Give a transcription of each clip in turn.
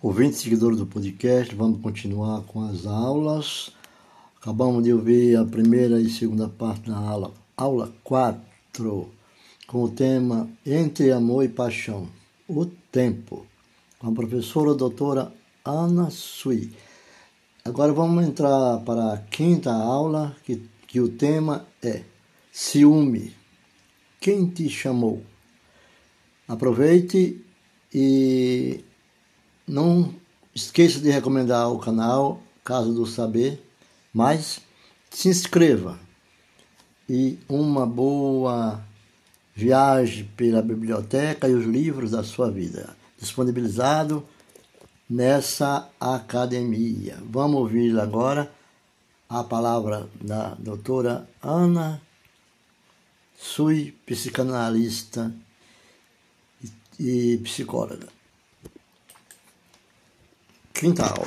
ouvintes seguidores do podcast, vamos continuar com as aulas. Acabamos de ouvir a primeira e segunda parte da aula, aula 4, com o tema Entre Amor e Paixão, o Tempo, com a professora doutora Ana Sui. Agora vamos entrar para a quinta aula, que, que o tema é Ciúme. Quem te chamou? Aproveite e não esqueça de recomendar o canal, caso do saber, mas se inscreva e uma boa viagem pela biblioteca e os livros da sua vida, disponibilizado nessa academia. Vamos ouvir agora a palavra da doutora Ana Sui, psicanalista e psicóloga. Quinta aula.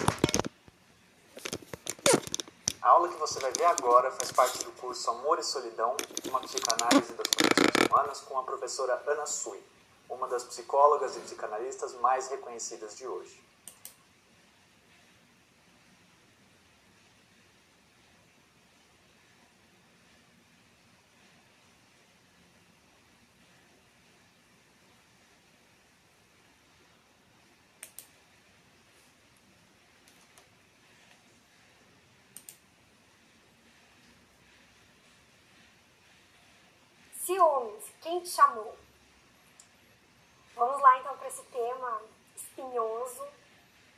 A aula que você vai ver agora faz parte do curso Amor e Solidão, uma psicanálise das condições humanas com a professora Ana Sui, uma das psicólogas e psicanalistas mais reconhecidas de hoje. Ciúmes, quem te chamou? Vamos lá então para esse tema espinhoso,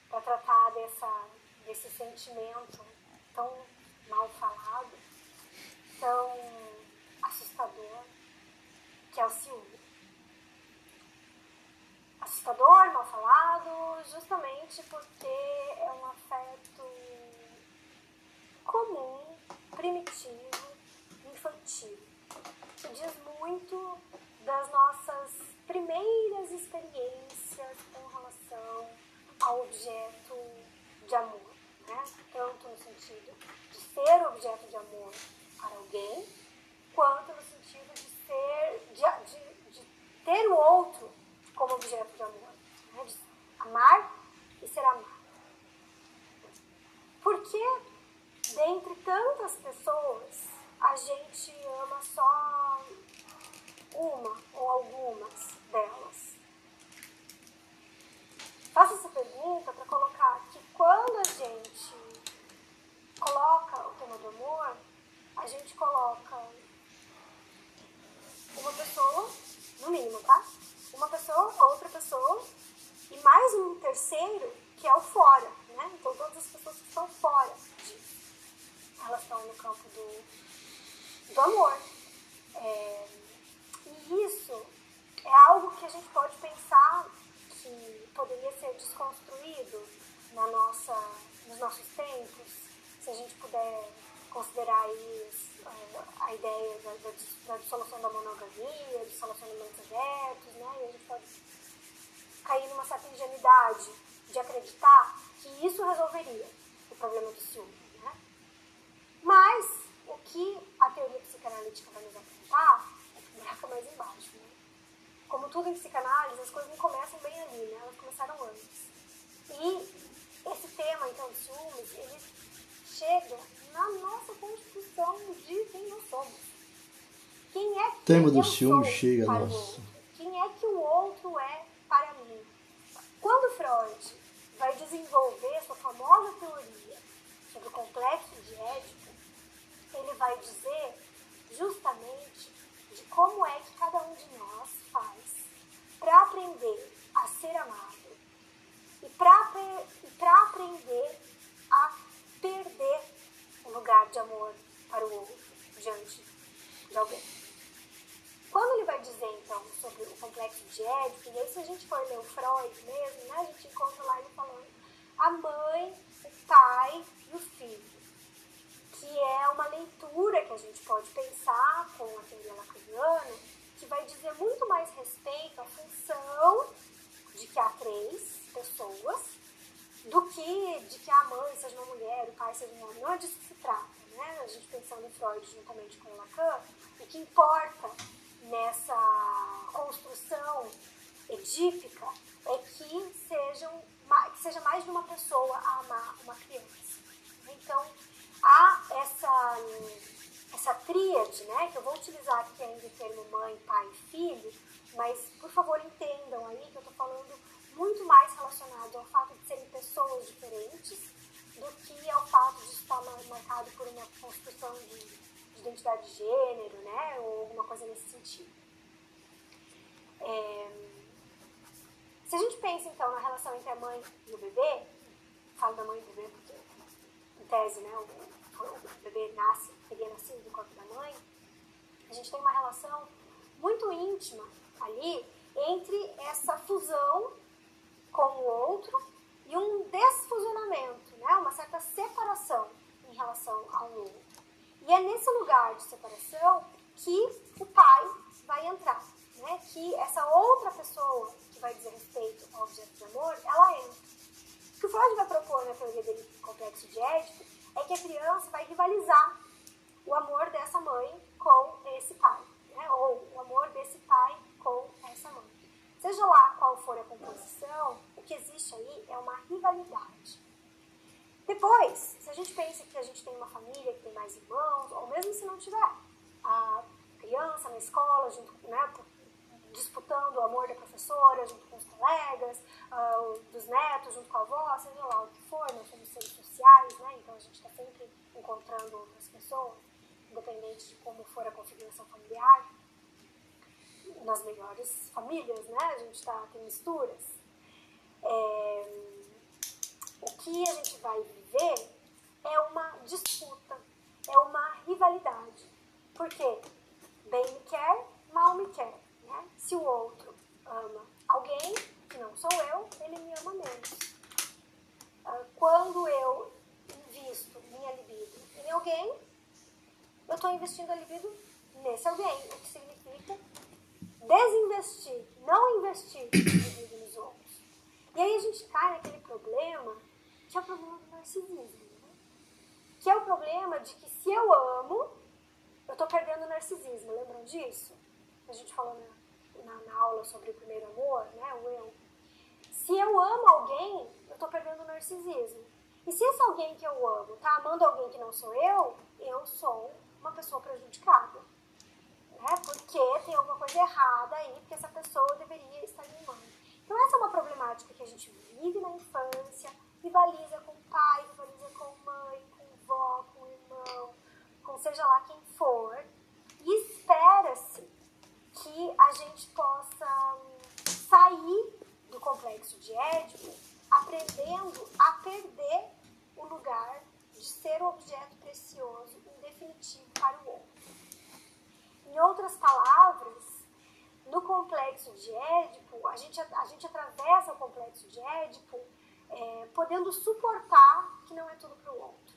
para tratar dessa, desse sentimento tão mal falado, tão assustador, que é o ciúme. Assustador, mal falado, justamente porque é um afeto comum, primitivo, infantil diz muito das nossas primeiras experiências com relação ao objeto de amor, né? tanto no sentido de ser objeto de amor para alguém, quanto no sentido de ser, de, de, de ter o outro como objeto de amor, né? de amar e ser amado. Porque dentre tantas pessoas a gente ama só uma ou algumas delas? Faço essa pergunta para colocar que quando a gente coloca o tema do amor, a gente coloca uma pessoa, no mínimo, tá? Uma pessoa, outra pessoa e mais um terceiro que é o fora, né? Então todas as pessoas que estão fora disso, elas estão no campo do do amor. É, e isso é algo que a gente pode pensar que poderia ser desconstruído na nossa, nos nossos tempos, se a gente puder é, a ideia da, da, da dissolução da monogamia, dos relacionamentos abertos, né? E a gente pode cair numa certa ingenuidade de acreditar que isso resolveria o problema do ciúme, né? Mas o que a teoria psicanalítica vai nos apontar é que buraco é mais embaixo. Né? Como tudo em psicanálise, as coisas não começam bem ali, né? elas começaram antes. E esse tema, então, de ciúmes, ele chega na nossa constituição de quem nós somos. Quem é que o tema do ciúme chega nossa. Quem é que o outro é para mim? Quando Freud vai desenvolver sua famosa teoria sobre o complexo de Édipo, ele vai dizer justamente de como é que cada um de nós faz para aprender a ser amado e para aprender a perder o lugar de amor para o outro diante de alguém. Quando ele vai dizer, então, sobre o complexo de Édipo, e aí se a gente for ler o Freud mesmo, né, a gente encontra lá ele falando a mãe, o pai e o filho que é uma leitura que a gente pode pensar com a teoria lacaniana, que vai dizer muito mais respeito à função de que há três pessoas do que de que a mãe seja uma mulher, o pai seja um homem. Não é disso que se trata, né? A gente pensando em Freud juntamente com Lacan, o que importa nessa construção edípica é que sejam que seja mais de uma pessoa a amar uma criança. Então, há essa, essa tríade, né, que eu vou utilizar aqui ainda o termo mãe, pai e filho, mas, por favor, entendam aí que eu estou falando muito mais relacionado ao fato de serem pessoas diferentes do que ao fato de estar marcado por uma construção de, de identidade de gênero, né, ou alguma coisa nesse sentido. É, se a gente pensa, então, na relação entre a mãe e o bebê, falo da mãe e do bebê porque, em tese, né, o, o bebê nasce, teria nascido do corpo da mãe, a gente tem uma relação muito íntima ali entre essa fusão com o outro e um desfusionamento, né? uma certa separação em relação ao outro. E é nesse lugar de separação que o pai vai entrar, né? que essa outra pessoa que vai dizer respeito ao objeto de amor, ela entra. O que o Freud vai propor na teoria dele complexo de Édipo é que a criança vai rivalizar o amor dessa mãe com esse pai, né? ou o amor desse pai. Seja lá qual for a composição, o que existe aí é uma rivalidade. Depois, se a gente pensa que a gente tem uma família que tem mais irmãos, ou mesmo se não tiver, a criança na escola, junto, né, disputando o amor da professora junto com os colegas, uh, dos netos junto com a avó, seja lá o que for, somos seres sociais, né, então a gente está sempre encontrando outras pessoas, independente de como for a configuração familiar nas melhores famílias, né? A gente tá, tem misturas. É, o que a gente vai viver é uma disputa, é uma rivalidade. Porque bem me quer, mal me quer. Né? Se o outro ama alguém, que não sou eu, ele me ama menos. Ah, quando eu invisto minha libido em alguém, eu estou investindo a libido nesse alguém, o que significa desinvestir, não investir nos outros. E aí a gente cai naquele problema que é o problema do narcisismo. Né? Que é o problema de que se eu amo, eu estou perdendo o narcisismo. Lembram disso? A gente falou na, na, na, aula sobre o primeiro amor, né? o eu. Se eu amo alguém, eu estou perdendo o narcisismo. E se esse alguém que eu amo está amando alguém que não sou eu, eu sou uma pessoa prejudicada né? Porque tem alguma coisa errada aí, porque essa pessoa deveria estar me amando. Então essa é uma problemática que a gente vive na infância, rivaliza com pai, rivaliza com mãe, com vó, com irmão, com seja lá quem for. E espera-se que a gente possa hum, sair do complexo de Édipo aprendendo a perder o lugar de ser o objeto precioso, em definitivo, para o. Em outras palavras, no complexo de Édipo, a gente, a gente atravessa o complexo de Édipo é, podendo suportar que não é tudo para o outro.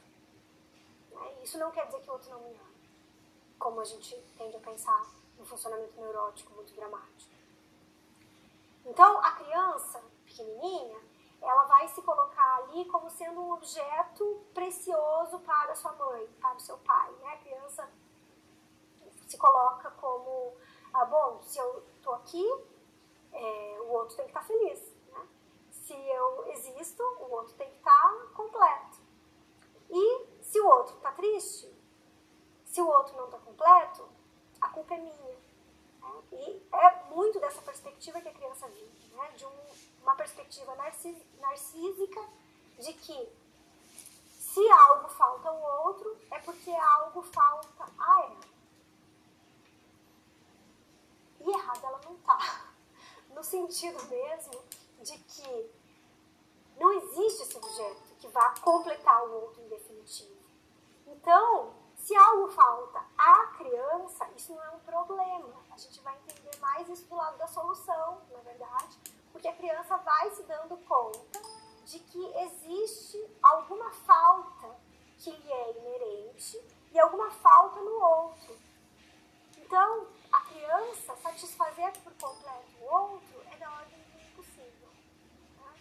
Né? Isso não quer dizer que o outro não me ama, como a gente tende a pensar no funcionamento neurótico muito dramático. Então, a criança pequenininha, ela vai se colocar ali como sendo um objeto precioso para sua mãe, para o seu pai. Né? A criança se coloca como, ah, bom, se eu estou aqui, é, o outro tem que estar tá feliz. Né? Se eu existo, o outro tem que estar tá completo. E se o outro está triste, se o outro não está completo, a culpa é minha. Né? E é muito dessa perspectiva que a criança vive, né? de um, uma perspectiva narcísica de que se algo falta ao outro, é porque algo falta a ela. E errada ela não tá. No sentido mesmo de que não existe esse objeto que vá completar o outro em definitivo. Então, se algo falta à criança, isso não é um problema. A gente vai entender mais isso do lado da solução, na verdade, porque a criança vai se dando conta de que existe alguma falta que lhe é inerente e alguma falta no outro. Então, a criança satisfazer por completo o outro é da ordem do impossível. Tá?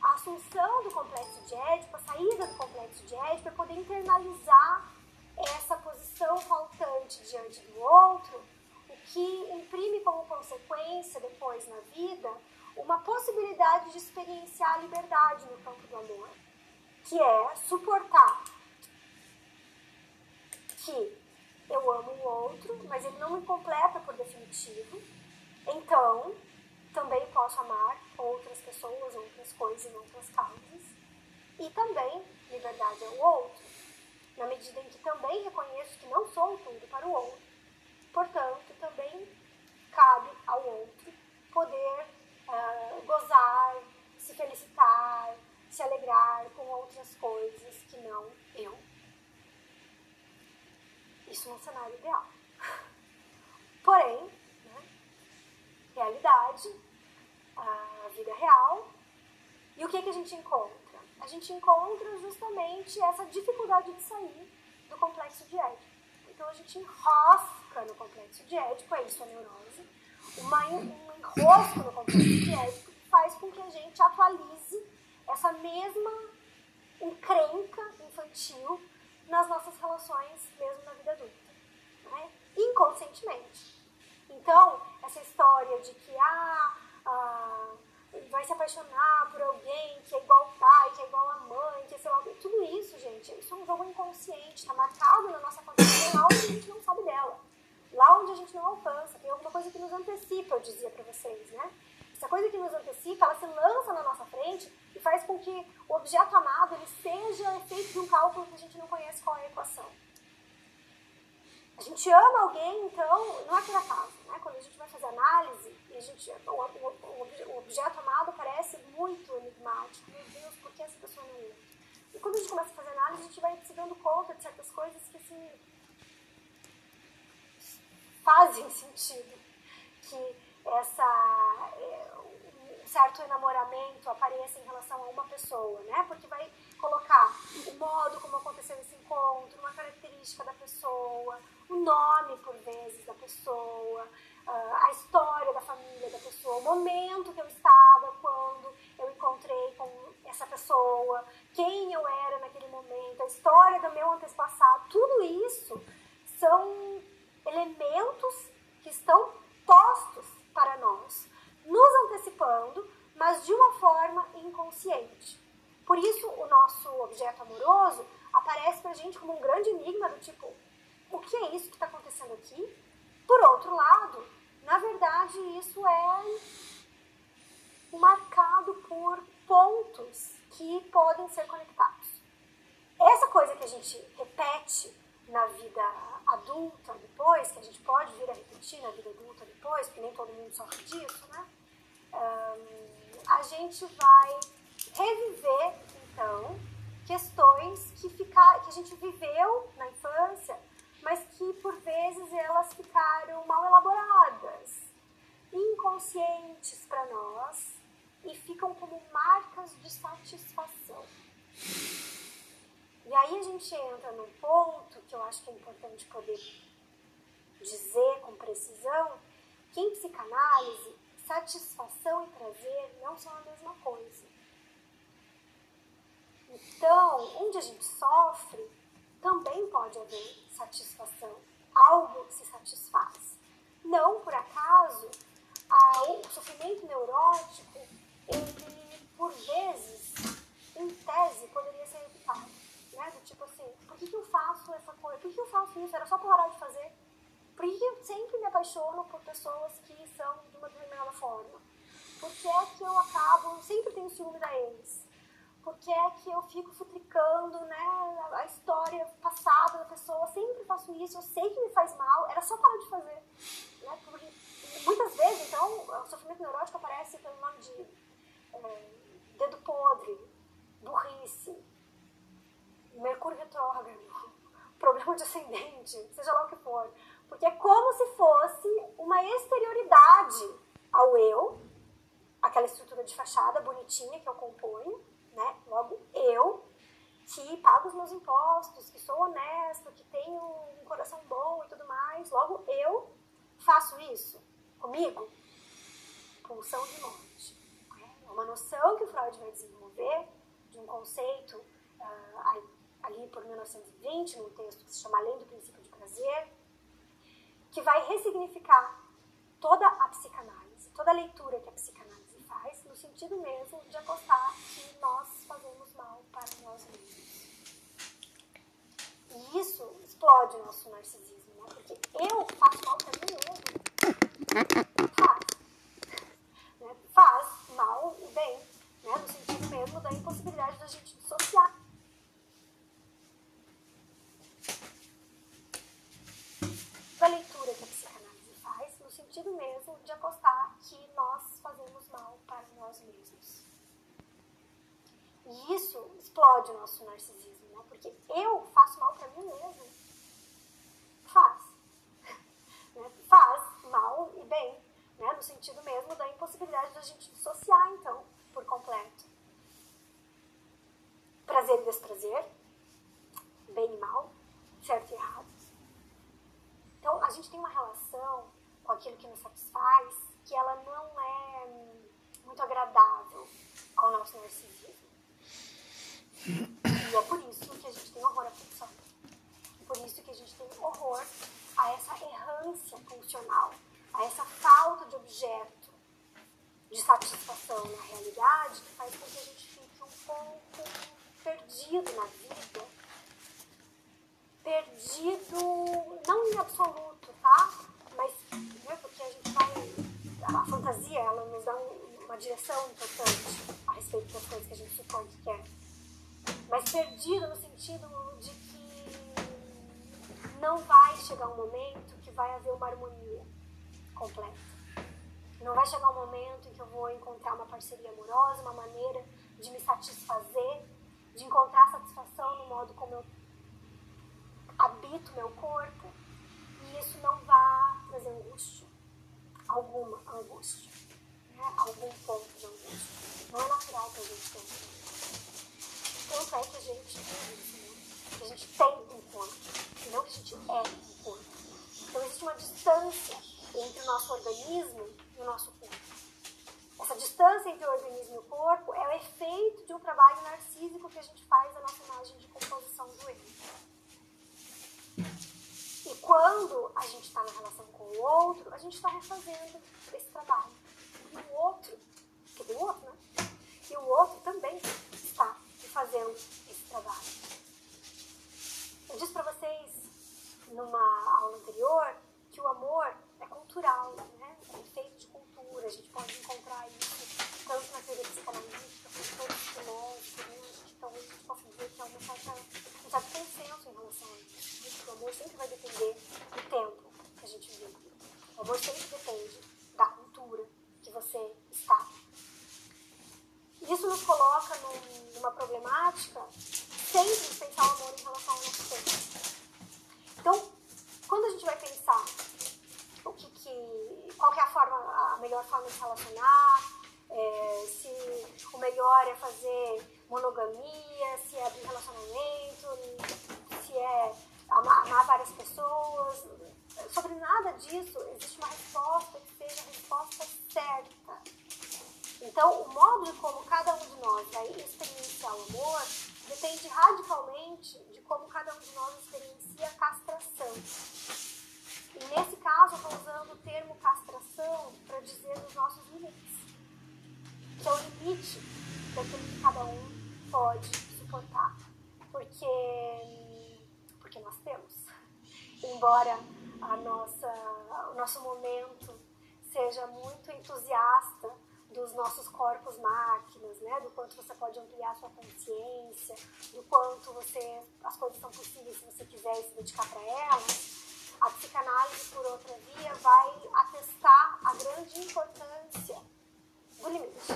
A assunção do complexo de Édipo, a saída do complexo de Édipo é poder internalizar essa posição faltante diante do outro, o que imprime como consequência depois na vida uma possibilidade de experienciar a liberdade no campo do amor, que é suportar que eu amo o outro, mas ele não me completa por definitivo. Então, também posso amar outras pessoas, outras coisas, outras causas. E também, liberdade é o outro, na medida em que também reconheço que não sou tudo para o outro. Portanto, também cabe ao outro poder uh, gozar, se felicitar, se alegrar com outras coisas que não eu. Isso num cenário ideal. Porém, né, realidade, a vida real, e o que, que a gente encontra? A gente encontra justamente essa dificuldade de sair do complexo de Édipo. Então a gente enrosca no complexo de Édipo, é isso a neurose, uma, um enrosco no complexo de Édipo que faz com que a gente atualize essa mesma encrenca infantil nas nossas relações, mesmo na vida adulta, né? inconscientemente. Então, essa história de que ah, ah, vai se apaixonar por alguém que é igual ao pai, que é igual à mãe, que é sei lá, tudo isso, gente, isso é um jogo inconsciente, está marcado na nossa consciência lá onde a gente não sabe dela, lá onde a gente não alcança, tem alguma coisa que nos antecipa, eu dizia para vocês, né? Essa coisa que nos antecipa, ela se lança na nossa frente faz com que o objeto amado ele seja efeito de um cálculo que a gente não conhece qual é a equação. A gente ama alguém, então, não é por acaso, né? Quando a gente vai fazer análise, e a gente, o, o, o objeto amado parece muito enigmático. Meu Deus, por que essa pessoa não ama? E quando a gente começa a fazer análise, a gente vai se dando conta de certas coisas que, assim, fazem sentido. Que essa, é, certo enamoramento apareça em relação a uma pessoa, né? Porque vai colocar o modo como aconteceu esse encontro, uma característica da pessoa, o nome, por vezes, da pessoa, ah, a história da família da pessoa, o momento que eu estava quando eu encontrei com essa pessoa, quem eu era naquele momento, a história do meu antepassado, tudo isso são elementos que estão postos para nós, nos antecipando, mas de uma forma inconsciente. Por isso, o nosso objeto amoroso aparece para a gente como um grande enigma do tipo, o que é isso que está acontecendo aqui? Por outro lado, na verdade, isso é marcado por pontos que podem ser conectados. Essa coisa que a gente repete na vida adulta depois, que a gente pode vir a repetir na vida adulta depois, porque nem todo mundo sofre disso, né? Um, a gente vai reviver, então, questões que, ficar, que a gente viveu na infância, mas que por vezes elas ficaram mal elaboradas, inconscientes para nós e ficam como marcas de satisfação. E aí a gente entra num ponto que eu acho que é importante poder dizer com precisão, que em psicanálise, satisfação e prazer não são a mesma coisa. Então, onde a gente sofre, também pode haver satisfação. Algo se satisfaz. Não por acaso, a, o sofrimento neurótico, ele, por vezes, em tese, poderia ser evitado. Né? Do tipo assim, por que, que eu faço essa coisa? Por que, eu faço isso? Era só parar de fazer. Por que, que eu sempre me apaixono por pessoas que são de uma determinada forma? Por que é que eu acabo, sempre tenho ciúme da eles? Por que é que eu fico futricando né, a história passada da pessoa? Sempre faço isso, eu sei que me faz mal, era só parar de fazer. Né? Porque, muitas vezes, então, o sofrimento neurótico aparece pelo nome de é, dedo podre, burrice, Mercúrio retrógrado, problema de ascendente, seja lá o que for. Porque é como se fosse uma exterioridade ao eu, aquela estrutura de fachada bonitinha que eu componho, né? Logo, eu, que pago os meus impostos, que sou honesto, que tenho um coração bom e tudo mais, logo eu faço isso comigo? Pulsão de morte. É uma noção que o Freud vai desenvolver de um conceito uh, ali por 1920, num texto que se chama Além do Princípio de Prazer, que vai ressignificar toda a psicanálise, toda a leitura que a psicanálise sentido mesmo de apostar que nós fazemos mal para nós mesmos. E isso explode o nosso narcisismo, né? Porque eu faço mal para mim mesmo. Faz. Né? Faz mal e bem, né? no sentido mesmo da impossibilidade da gente dissociar. Da leitura que a psicanálise faz, no sentido mesmo de apostar que nós fazemos mal para nós mesmos. E isso explode o nosso narcisismo, né? Porque eu faço mal para mim mesmo. Faz. Né? Faz mal e bem, né? no sentido mesmo da impossibilidade da gente dissociar, então, por completo. Prazer e desprazer, bem e mal, certo e errado. Então, a gente tem uma relação com aquilo que nos satisfaz que ela não é muito agradável ao nosso E é por isso que a gente tem horror à ficção. E por isso que a gente tem horror a essa errância funcional, a essa falta de objeto de satisfação na realidade que faz com que a gente fique um pouco perdido na vida. Perdido, não em absoluto, tá? Mas, né, porque a gente vai. A fantasia, ela nos dá um, uma direção importante a respeito das coisas que a gente supõe que quer. Mas perdido no sentido de que não vai chegar um momento que vai haver uma harmonia completa. Não vai chegar um momento em que eu vou encontrar uma parceria amorosa, uma maneira de me satisfazer, de encontrar satisfação no modo como eu habito meu corpo, e isso não vai trazer angústia, alguma angústia? Algum ponto. Não é natural que a gente tenha. Tanto é que a gente né? Que a gente tem um corpo, não que a gente é um corpo. Então existe uma distância entre o nosso organismo e o nosso corpo. Essa distância entre o organismo e o corpo é o efeito de um trabalho narcísico que a gente faz da nossa imagem de composição do eu. E quando a gente está na relação com o outro, a gente está refazendo esse trabalho. E o outro, tem outro, né? E o outro também está refazendo esse trabalho. Eu disse para vocês numa aula anterior que o amor é cultural, né? É feito de cultura. A gente pode encontrar isso tanto na teoria psicanalítica quanto psicológica, né? A gente talvez a gente possa dizer que é uma certa, um certo consenso em relação a isso. O amor sempre vai depender do tempo que a gente vive. O amor sempre depende que você está. Isso nos coloca num, numa problemática sempre pensar o amor em relação ao nosso tempo. Então, quando a gente vai pensar o que, que qual que é a forma, a melhor forma de se relacionar, é, se o melhor é fazer monogamia, se é abrir relacionamento, se é amar, amar várias pessoas, sobre nada disso existe uma resposta que seja a resposta certa. Então, o modo de como cada um de nós vai experienciar o amor depende radicalmente de como cada um de nós experiencia a castração. E nesse caso, eu estou usando o termo castração para dizer os nossos limites, que é o limite daquilo que cada um pode suportar. Porque, porque nós temos. Embora a nossa, o nosso momento seja muito entusiasta dos nossos corpos máquinas, né? Do quanto você pode ampliar sua consciência, do quanto você as coisas são possíveis quiser se dedicar para elas. A psicanálise, por outra via, vai atestar a grande importância do limite,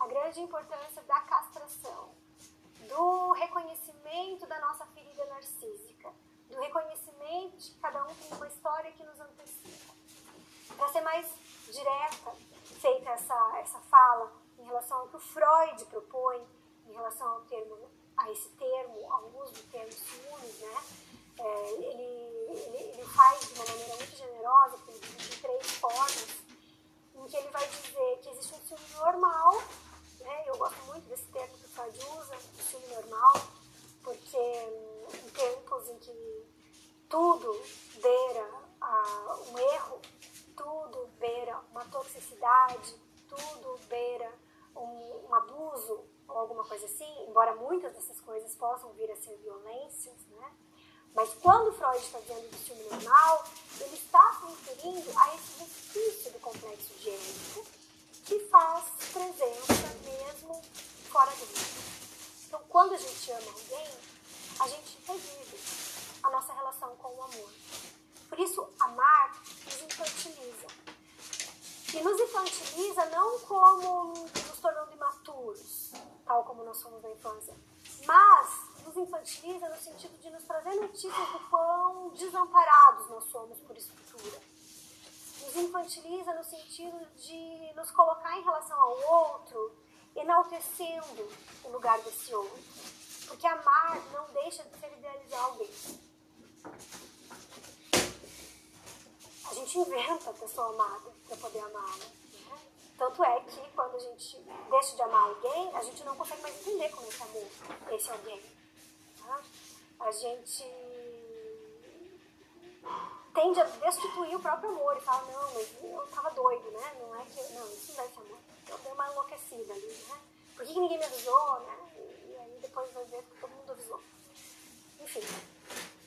a grande importância da castração, do reconhecimento da nossa ferida narcísica, do reconhecimento de que cada um tem uma história que nos antecipa. Para ser mais direta, feita essa, essa fala em relação ao que o Freud propõe, em relação ao termo, a esse termo, ao uso do termo ciúmes, né? É, ele, ele, ele, faz de uma maneira muito generosa, porque ele divide três formas, em que ele vai dizer que existe um ciúme normal, né? eu gosto muito desse termo que o Freud usa, o ciúme normal, porque em tempos em que tudo beira a, um erro, tudo beira uma toxicidade, tudo beira um ou alguma coisa assim, embora muitas dessas coisas possam vir a ser violências, né? Mas quando Freud está dizendo do ciúme normal, ele está se referindo a esse resquício do complexo higiênico que faz presença mesmo fora do mundo. Então, quando a gente ama alguém, a gente revive a nossa relação com o amor. Por isso, amar nos infantiliza. E nos infantiliza não como nos tornando imaturos, tal como nós somos na infância, mas nos infantiliza no sentido de nos trazer notícias do quão desamparados nós somos por estrutura. Nos infantiliza no sentido de nos colocar em relação ao outro, enaltecendo o lugar desse outro. Porque amar não deixa de ser idealizar alguém. A gente inventa a pessoa amada para poder amá-la. Né? Tanto é que quando a gente deixa de amar alguém, a gente não consegue mais entender como é que amou esse alguém a gente tende a destituir o próprio amor e fala, não, mas eu tava doido, né? Não é que. Não, isso não é amor. Eu dei uma enlouquecida ali, né? Por que, que ninguém me avisou, né? E aí depois vai ver que todo mundo avisou. Enfim.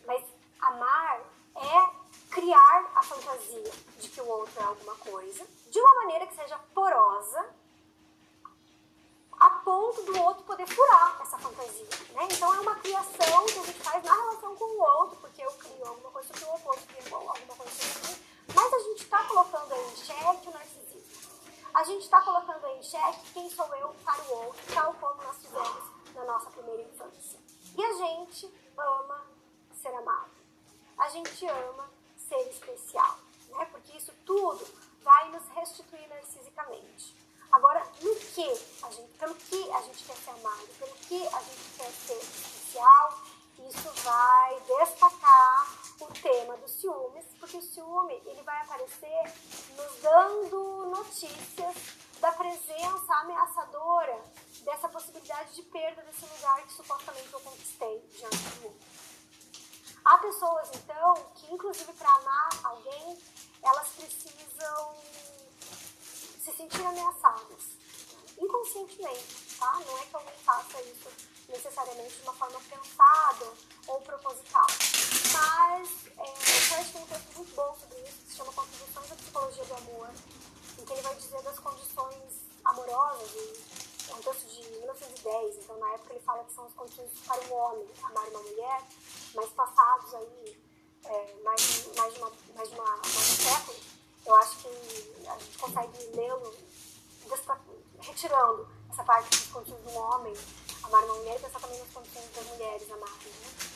Mas amar é criar a fantasia de que o outro é alguma coisa, de uma maneira que seja porosa a ponto do outro poder furar essa fantasia. Né? Então é uma criação que a gente faz na relação com o outro, porque eu crio alguma coisa sobre o outro, o outro cria alguma coisa sobre mim, mas a gente está colocando aí em xeque o narcisismo. A gente está colocando aí em xeque quem sou eu para o outro, tal como nós fizemos na nossa primeira infância. E a gente ama ser amado. A gente ama ser especial, né? porque isso tudo vai nos restituir narcisicamente. Agora, no que a gente, pelo que a gente quer ser amado, pelo que a gente quer ser especial, isso vai destacar o tema dos ciúmes, porque o ciúme ele vai aparecer nos dando notícias da presença ameaçadora dessa possibilidade de perda desse lugar que supostamente eu conquistei diante do mundo. Há pessoas, então, que inclusive para amar alguém, elas precisam se ameaçadas, inconscientemente, tá? Não é que alguém faça isso necessariamente de uma forma pensada ou proposital. Mas é, o Freud tem um texto muito bom sobre isso, que se chama Contribuições à Psicologia do Amor, em que ele vai dizer das condições amorosas, e é um texto de 1910, então na época ele fala que são as condições para um homem amar uma mulher, mas passados aí é, mais, mais, de uma, mais, de uma, mais de um século, eu acho que a gente consegue lê-lo retirando essa parte das condições do homem amar uma mulher e pensar também nas condições das mulheres amarem. Né?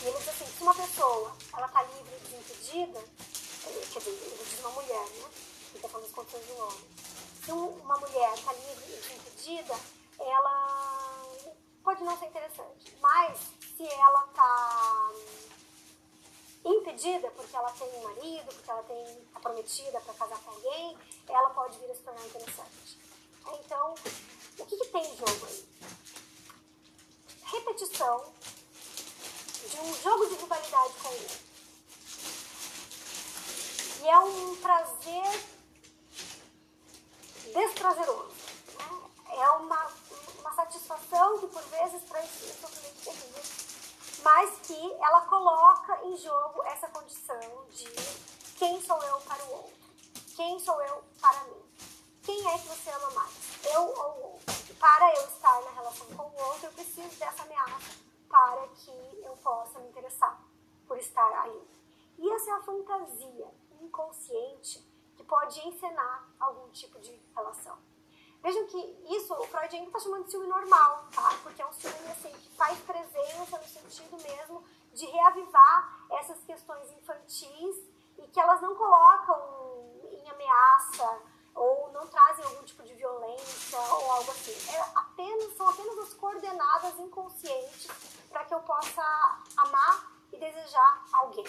E ele diz assim, se uma pessoa ela está livre e desimpedida, eh, quer dizer, ele diz uma mulher, né? Ele está falando das condições do homem. Se uma mulher está livre e desimpedida, ela pode não ser interessante. Mas se ela está impedida porque ela tem um marido, porque ela tem a prometida para casar com alguém, ela pode vir a se tornar interessante. Então, o que, que tem em jogo aí? Repetição de um jogo de rivalidade com ele. E é um prazer desprazeroso. Né? É uma, uma satisfação que por vezes traz sofrimento terrível mas que ela coloca em jogo essa condição de quem sou eu para o outro, quem sou eu para mim, quem é que você ama mais, eu ou o outro. Para eu estar na relação com o outro, eu preciso dessa ameaça para que eu possa me interessar por estar aí. E essa é a fantasia inconsciente que pode encenar algum tipo de relação. Vejam que isso o Freud ainda está chamando de ciúme normal, tá? Porque é um ciúme assim, que faz presença no sentido mesmo de reavivar essas questões infantis e que elas não colocam em ameaça ou não trazem algum tipo de violência ou algo assim. É apenas, são apenas as coordenadas inconscientes para que eu possa amar e desejar alguém.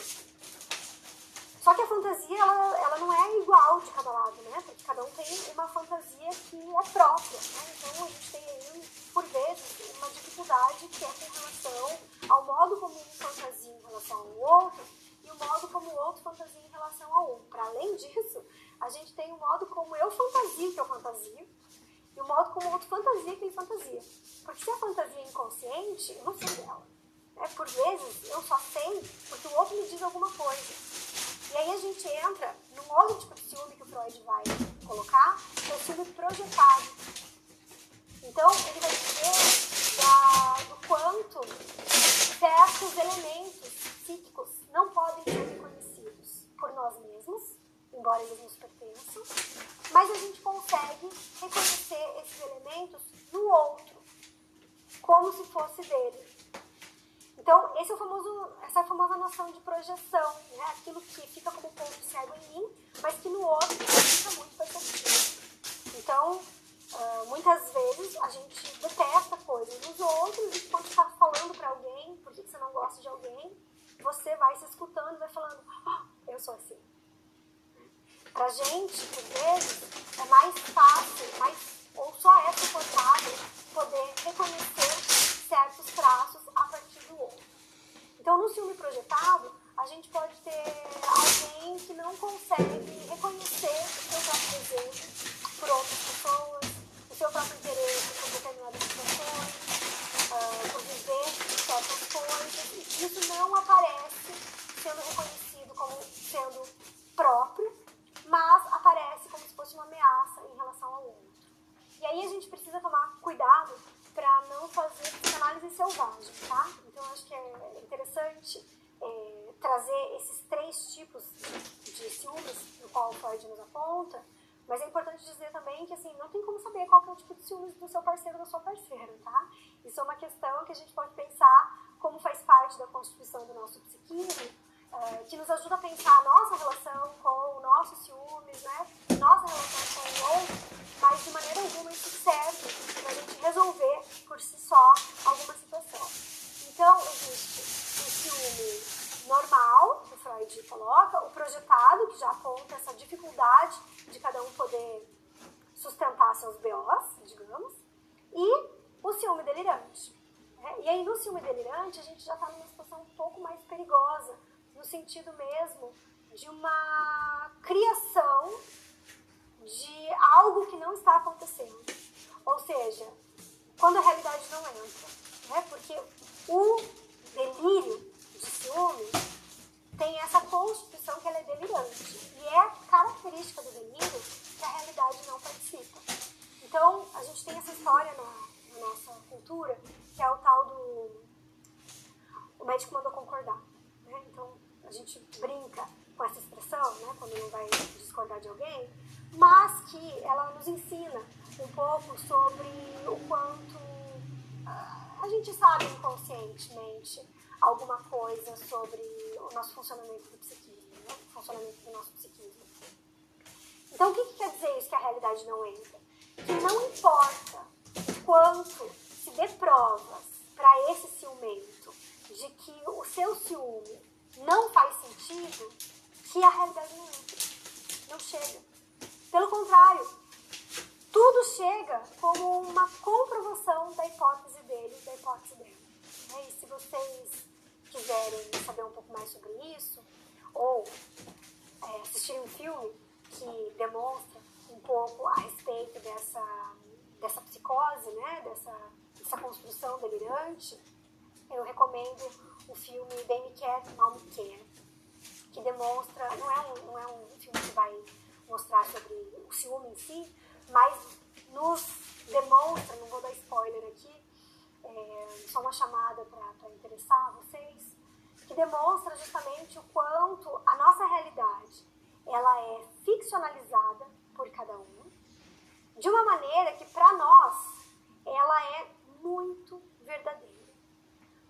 Só que a fantasia, ela, ela não é igual de cada lado, né? Porque cada um tem uma fantasia é própria, né? Então a gente tem aí, por vezes, uma dificuldade que é com relação ao modo como um fantasia em relação ao outro e o modo como o outro fantasia em relação ao um. Para além disso, a gente tem o modo como eu fantasio que eu fantasio e o modo como o outro fantasia que ele fantasia. Porque se a fantasia é inconsciente, eu não sei dela. Né? Por vezes, eu só sei porque o outro me diz alguma coisa. E aí a gente entra num outro tipo de ciúme que o Freud vai colocar, que é o ciúme projetado. Então, ele vai dizer da, do quanto certos elementos psíquicos não podem ser reconhecidos por nós mesmos, embora eles nos pertençam, mas a gente consegue reconhecer esses elementos no outro, como se fosse dele. Então, esse é o famoso, essa é a famosa noção de projeção, né? aquilo que fica como ponto cego em mim, mas que no outro fica muito perceptível. Então, uh, muitas vezes a gente detesta coisas nos outros e quando está falando para alguém, por que você não gosta de alguém, você vai se escutando vai falando, oh, eu sou assim. Pra gente, por vezes, é mais fácil, mais, ou só é suportável poder reconhecer certos traços a partir do outro. Então, no ciúme projetado, a gente pode ter alguém que não consegue reconhecer o seu próprio desejo por outras pessoas, o seu próprio interesse por determinadas situações, uh, por viver certas isso não aparece sendo reconhecido como sendo próprio, mas aparece como se fosse uma ameaça em relação ao outro. E aí a gente precisa tomar cuidado para não fazer psicanálise selvagem, tá? Então acho que é interessante é, trazer esses três tipos de, de ciúmes no qual o Freud nos aponta, mas é importante dizer também que assim, não tem como saber qual é o tipo de ciúmes do seu parceiro ou da sua parceira, tá? Isso é uma questão que a gente pode pensar como faz parte da constituição do nosso psiquismo, é, que nos ajuda a pensar a nossa relação com o nosso ciúmes, né? Nossa relação com o outro, mas de maneira alguma isso serve para a gente resolver por si só alguma situação. Então, existe o ciúme normal, que Freud coloca, o projetado, que já aponta essa dificuldade de cada um poder sustentar seus BOs, digamos, e o ciúme delirante. Né? E aí, no ciúme delirante, a gente já está numa situação um pouco mais perigosa, no sentido mesmo de uma criação de algo que não está acontecendo. Ou seja, quando a realidade não entra. Né? Porque o delírio de ciúme tem essa constituição que ela é delirante. E é característica do delírio que a realidade não participa. Então, a gente tem essa história na, na nossa cultura, que é o tal do. O médico mandou concordar. Né? Então, a gente brinca com essa expressão, né, quando não vai discordar de alguém, mas que ela nos ensina um pouco sobre o quanto uh, a gente sabe inconscientemente alguma coisa sobre o nosso funcionamento do psiquismo, né, o funcionamento do nosso psiquismo. Então, o que, que quer dizer isso que a realidade não entra? Que não importa quanto se dê provas para esse ciumento de que o seu ciúme não faz sentido que a realidade não entra. Não chega. Pelo contrário, tudo chega como uma comprovação da hipótese dele da hipótese dela. E se vocês quiserem saber um pouco mais sobre isso, ou é, assistirem um filme que demonstra um pouco a respeito dessa, dessa psicose, né, dessa, dessa construção delirante, eu recomendo o filme Bem Me Quer, Mal Me Quer, que demonstra, não é, um, não é um filme que vai mostrar sobre o ciúme em si, mas nos demonstra, não vou dar spoiler aqui, é, só uma chamada para interessar vocês, que demonstra justamente o quanto a nossa realidade ela é ficcionalizada por cada um, de uma maneira que para nós ela é muito verdadeira.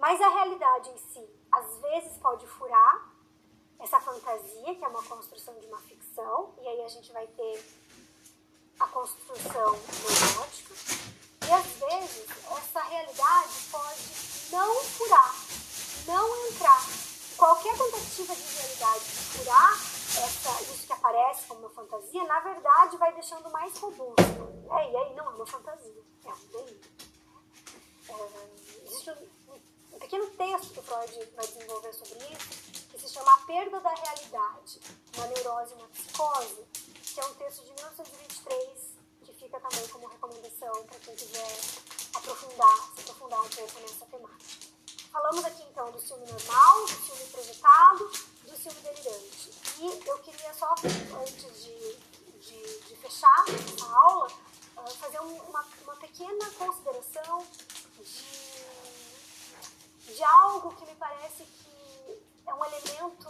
Mas a realidade em si, às vezes, pode furar essa fantasia, que é uma construção de uma ficção, e aí a gente vai ter a construção neurótica. E às vezes, essa realidade pode não furar, não entrar. Qualquer tentativa de realidade de furar essa, isso que aparece como uma fantasia, na verdade, vai deixando mais robusto. É, e aí não é uma fantasia, é um delírio. É, existe um pequeno texto Freud vai desenvolver sobre isso, que se chama A Perda da Realidade, uma neurose uma psicose, que é um texto de 1923, que fica também como recomendação para quem quiser aprofundar, se aprofundar um pouco nessa temática. Falamos aqui então do ciúme normal, do ciúme projetado, do ciúme delirante. E eu queria só, antes de, de, de fechar essa aula, uh, fazer uma, uma pequena consideração de, de algo que me parece que é um elemento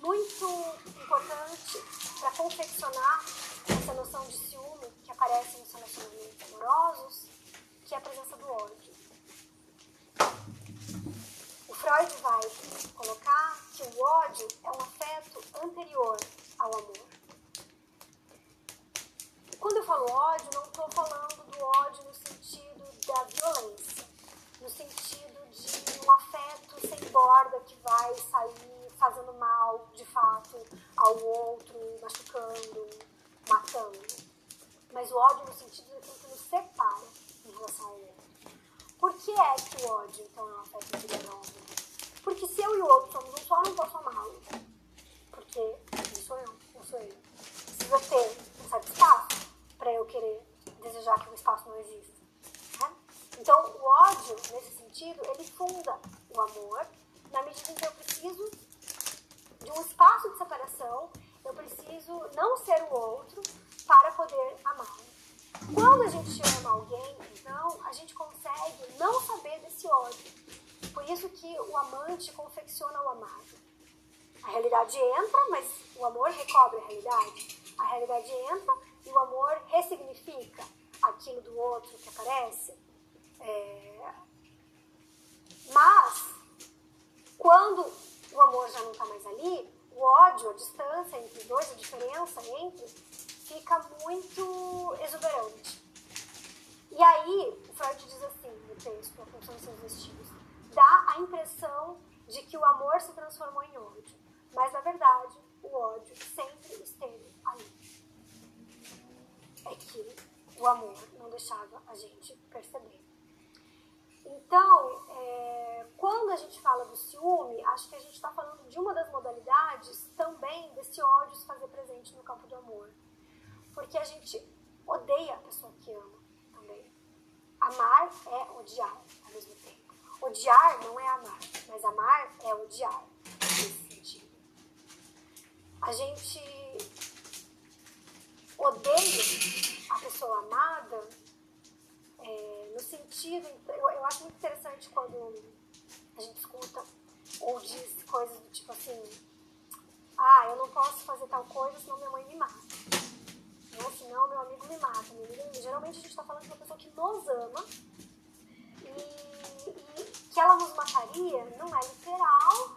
muito importante para confeccionar essa noção de ciúme que aparece nos relacionamentos amorosos, que é a presença do ódio. O Freud vai colocar que o ódio é um afeto anterior ao amor. Quando eu falo ódio, não estou falando do ódio no sentido da violência, no sentido um afeto sem borda que vai sair fazendo mal, de fato, ao outro, machucando, matando. Mas o ódio no sentido daquilo que nos separa em relação ao outro. Por que é que o ódio, então, é um afeto anterior Porque se eu e o outro somos um só, eu não posso amá-lo. Porque não sou eu, não sou ele. Precisa ter um certo espaço para eu querer desejar que o espaço não exista. Né? Então, o ódio, nesse ele funda o amor na medida em que eu preciso de um espaço de separação, eu preciso não ser o outro para poder amá-lo. Quando a gente ama alguém, então, a gente consegue não saber desse ódio. Por isso que o amante confecciona o amado. A realidade entra, mas o amor recobre a realidade. A realidade entra e o amor ressignifica aquilo do outro que aparece. É... Mas, quando o amor já não está mais ali, o ódio, a distância entre os dois, a diferença entre, fica muito exuberante. E aí, o Freud diz assim no texto, A Função dos Seus Vestidos, dá a impressão de que o amor se transformou em ódio, mas na verdade o ódio sempre esteve ali. É que o amor não deixava a gente perceber. Então, é, quando a gente fala do ciúme, acho que a gente está falando de uma das modalidades também desse ódio se fazer presente no campo do amor. Porque a gente odeia a pessoa que ama também. Amar é odiar ao mesmo tempo. Odiar não é amar, mas amar é odiar nesse sentido. A gente odeia a pessoa amada sentido. Eu, eu acho muito interessante quando a gente escuta ou diz coisas do tipo assim: ah, eu não posso fazer tal coisa senão minha mãe me mata né? senão meu amigo me mata. Meu amigo, geralmente a gente está falando de uma pessoa que nos ama e, e que ela nos mataria não é literal,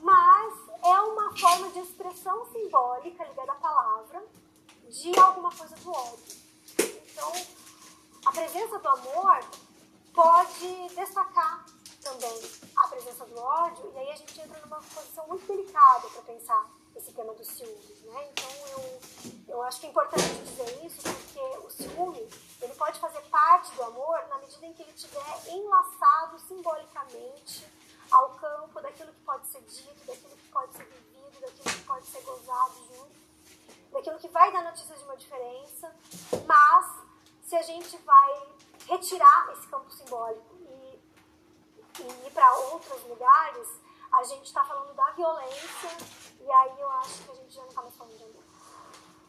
mas é uma forma de expressão simbólica ligada à palavra de alguma coisa do ódio. Então, a presença do amor pode destacar também a presença do ódio, e aí a gente entra numa posição muito delicada para pensar esse tema dos ciúmes, né? Então eu, eu acho que é importante dizer isso porque o ciúme ele pode fazer parte do amor na medida em que ele estiver enlaçado simbolicamente ao campo daquilo que pode ser dito, daquilo que pode ser vivido, daquilo que pode ser gozado junto, daquilo que vai dar notícia de uma diferença, se a gente vai retirar esse campo simbólico e, e ir para outros lugares, a gente está falando da violência e aí eu acho que a gente já não está mais falando de amor.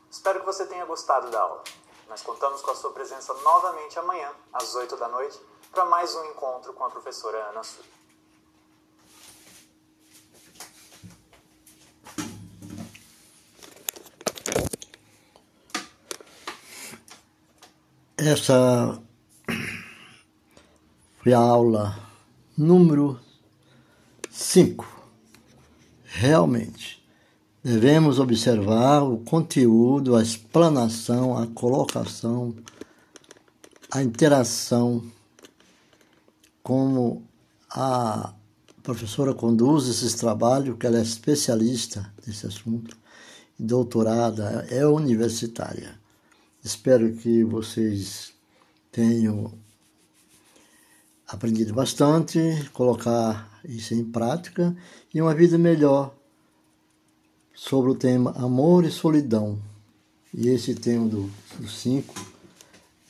Espero que você tenha gostado da aula. Nós contamos com a sua presença novamente amanhã, às 8 da noite, para mais um encontro com a professora Ana Sui. Essa foi a aula número 5. Realmente, devemos observar o conteúdo, a explanação, a colocação, a interação, como a professora conduz esses trabalhos, que ela é especialista nesse assunto, doutorada, é universitária. Espero que vocês tenham aprendido bastante, colocar isso em prática e uma vida melhor sobre o tema amor e solidão. E esse tema do 5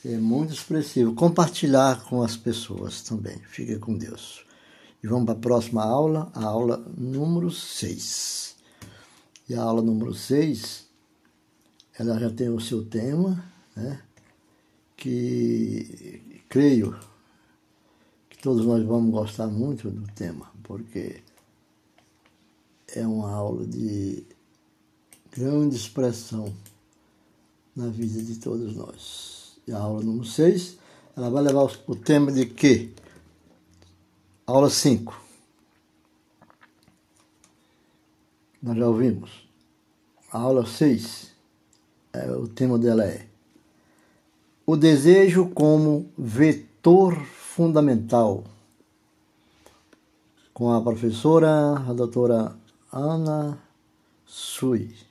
É muito expressivo. Compartilhar com as pessoas também. Fique com Deus. E vamos para a próxima aula, a aula número 6. E a aula número 6, ela já tem o seu tema, né? Que creio que todos nós vamos gostar muito do tema, porque é uma aula de grande expressão na vida de todos nós e a aula número 6, ela vai levar o tema de quê? Aula 5. Nós já ouvimos. A aula 6, é, o tema dela é o desejo como vetor fundamental, com a professora, a doutora Ana Sui.